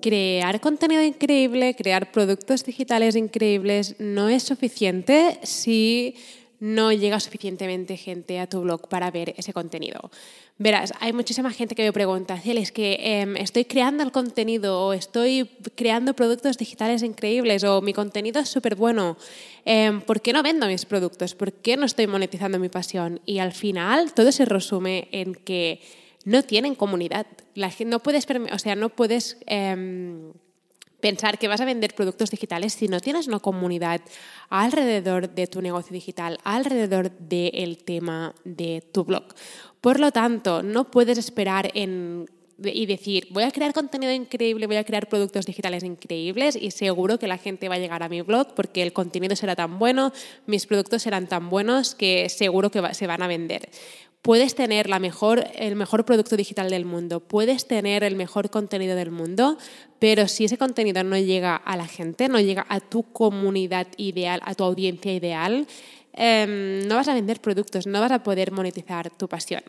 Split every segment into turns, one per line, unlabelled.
Crear contenido increíble, crear productos digitales increíbles no es suficiente si no llega suficientemente gente a tu blog para ver ese contenido. Verás, hay muchísima gente que me pregunta, es que em, estoy creando el contenido o estoy creando productos digitales increíbles o mi contenido es súper bueno, em, ¿por qué no vendo mis productos? ¿Por qué no estoy monetizando mi pasión? Y al final todo se resume en que no tienen comunidad. La, no puedes, o sea, no puedes em, pensar que vas a vender productos digitales si no tienes una comunidad alrededor de tu negocio digital, alrededor del tema de tu blog. Por lo tanto, no puedes esperar en y decir, voy a crear contenido increíble, voy a crear productos digitales increíbles y seguro que la gente va a llegar a mi blog porque el contenido será tan bueno, mis productos serán tan buenos que seguro que se van a vender. Puedes tener la mejor, el mejor producto digital del mundo, puedes tener el mejor contenido del mundo, pero si ese contenido no llega a la gente, no llega a tu comunidad ideal, a tu audiencia ideal, em, no vas a vender productos, no vas a poder monetizar tu pasión.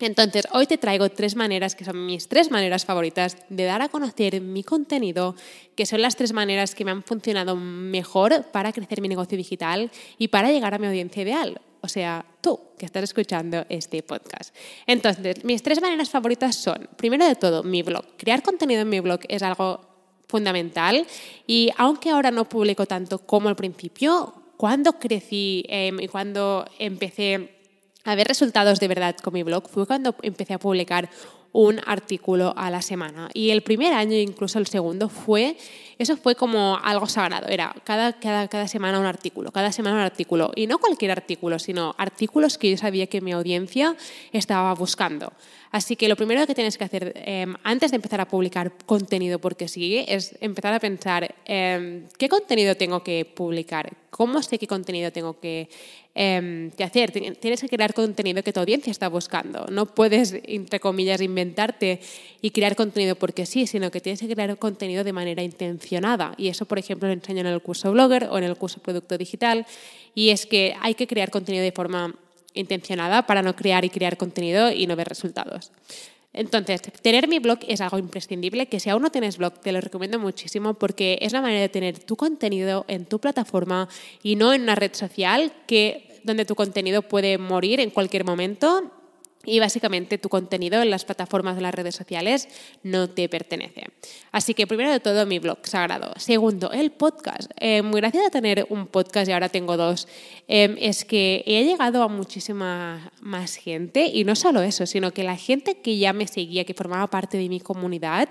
Entonces, hoy te traigo tres maneras que son mis tres maneras favoritas de dar a conocer mi contenido, que son las tres maneras que me han funcionado mejor para crecer mi negocio digital y para llegar a mi audiencia ideal o sea, tú que estás escuchando este podcast. Entonces, mis tres maneras favoritas son, primero de todo, mi blog. Crear contenido en mi blog es algo fundamental y aunque ahora no publico tanto como al principio, cuando crecí em, y cuando empecé a ver resultados de verdad con mi blog fue cuando empecé a publicar un artículo a la semana. Y el primer año, incluso el segundo, fue, eso fue como algo sagrado. Era cada, cada, cada semana un artículo, cada semana un artículo. Y no cualquier artículo, sino artículos que yo sabía que mi audiencia estaba buscando. Así que lo primero que tienes que hacer em, antes de empezar a publicar contenido porque sigue es empezar a pensar em, qué contenido tengo que publicar, cómo sé qué contenido tengo que, em, que, hacer. Tienes que crear contenido que tu audiencia está buscando. No puedes, entre comillas, inventarte y crear contenido porque sí, sino que tienes que crear contenido de manera intencionada. Y eso, por ejemplo, lo enseño en el curso Blogger o en el curso Producto Digital. Y es que hay que crear contenido de forma intencionada para no crear y crear contenido y no ver resultados. Entonces, tener mi blog es algo imprescindible, que si aún no tienes blog, te lo recomiendo muchísimo porque es la manera de tener tu contenido en tu plataforma y no en una red social que, donde tu contenido puede morir en cualquier momento y básicamente tu contenido en las plataformas de las redes sociales no te pertenece. Así que primero de todo mi blog sagrado. Segundo, el podcast. Eh, muy gracias a tener un podcast y ahora tengo dos, em, es que he llegado a muchísima más gente y no solo eso, sino que la gente que ya me seguía, que formaba parte de mi comunidad,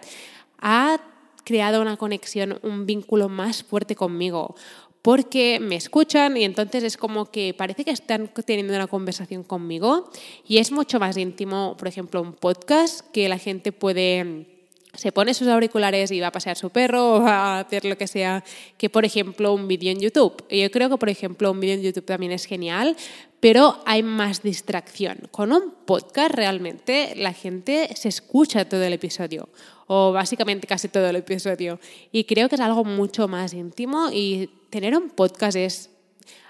ha creado una conexión, un vínculo más fuerte conmigo porque me escuchan y entonces es como que parece que están teniendo una conversación conmigo y es mucho más íntimo, por ejemplo, un podcast que la gente puede se pone sus auriculares y va a pasear su perro o va a hacer lo que sea, que por ejemplo un vídeo en YouTube. Yo creo que por ejemplo un vídeo en YouTube también es genial, pero hay más distracción. Con un podcast realmente la gente se escucha todo el episodio o básicamente casi todo el episodio y creo que es algo mucho más íntimo y tener un podcast es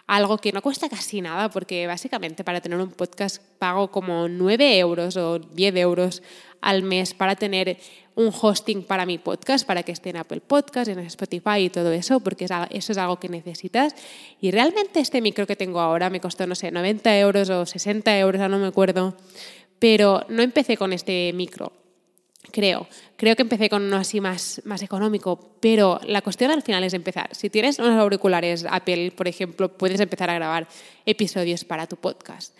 algo que no cuesta casi nada, porque básicamente para tener un podcast pago como 9 euros o 10 euros al mes para tener un hosting para mi podcast, para que esté en Apple Podcast, en Spotify y todo eso, porque eso es algo que necesitas. Y realmente este micro que tengo ahora me costó, no sé, 90 euros o 60 euros, no me acuerdo, pero no empecé con este micro creo. Creo que empecé con uno así más, más económico, pero la cuestión al final es empezar. Si tienes unos auriculares Apple, por ejemplo, puedes empezar a grabar episodios para tu podcast.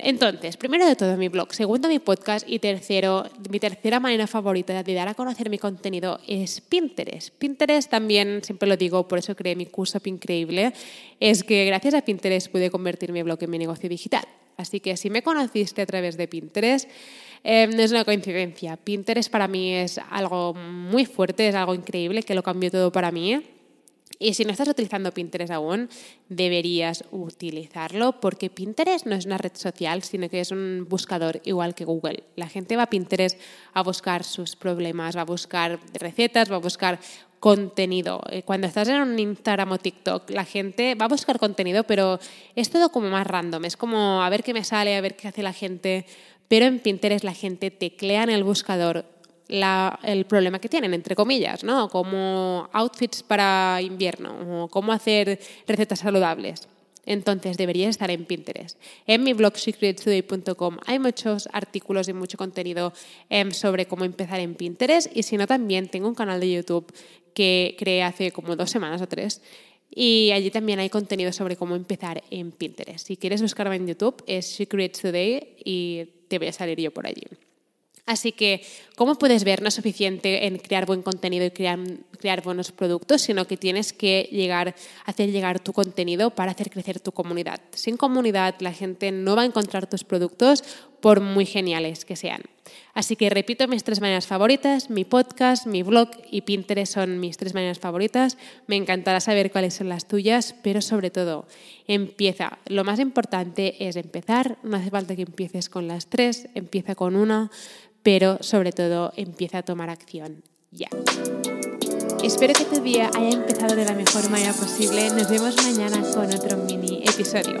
Entonces, primero de todo mi blog, segundo mi podcast y tercero, mi tercera manera favorita de dar a conocer mi contenido es Pinterest. Pinterest también, siempre lo digo, por eso creé mi curso Increíble, es que gracias a Pinterest pude convertir mi blog en mi negocio digital. Así que si me conociste a través de Pinterest, eh, no es una coincidencia. Pinterest para mí es algo muy fuerte, es algo increíble que lo cambió todo para mí. Y si no estás utilizando Pinterest aún, deberías utilizarlo porque Pinterest no es una red social, sino que es un buscador igual que Google. La gente va a Pinterest a buscar sus problemas, va a buscar recetas, va a buscar contenido. Eh, cuando estás en un Instagram o TikTok, la gente va a buscar contenido, pero es todo como más random. Es como a ver qué me sale, a ver qué hace la gente. Pero en Pinterest la gente teclea en el buscador el problema que tienen, entre comillas, ¿no? Como outfits para invierno o cómo hacer recetas saludables. Entonces debería estar en Pinterest. En mi blog secretstoday.com hay muchos artículos y mucho contenido em, sobre cómo empezar en Pinterest y si no también tengo un canal de YouTube que creé hace como dos semanas o tres y allí también hay contenido sobre cómo empezar en Pinterest. Si quieres buscarme en YouTube es Secrets Today y te voy a salir yo por allí. Así que, como puedes ver, no es suficiente en crear buen contenido y crear, crear buenos productos, sino que tienes que llegar, hacer llegar tu contenido para hacer crecer tu comunidad. Sin comunidad, la gente no va a encontrar tus productos por muy geniales que sean. Así que repito mis tres maneras favoritas, mi podcast, mi blog y Pinterest son mis tres maneras favoritas. Me encantará saber cuáles son las tuyas, pero sobre todo, empieza. Lo más importante es empezar, no hace falta que empieces con las tres, empieza con una, pero sobre todo empieza a tomar acción ya. Espero que tu día haya empezado de la mejor manera posible. Nos vemos mañana con otro mini episodio.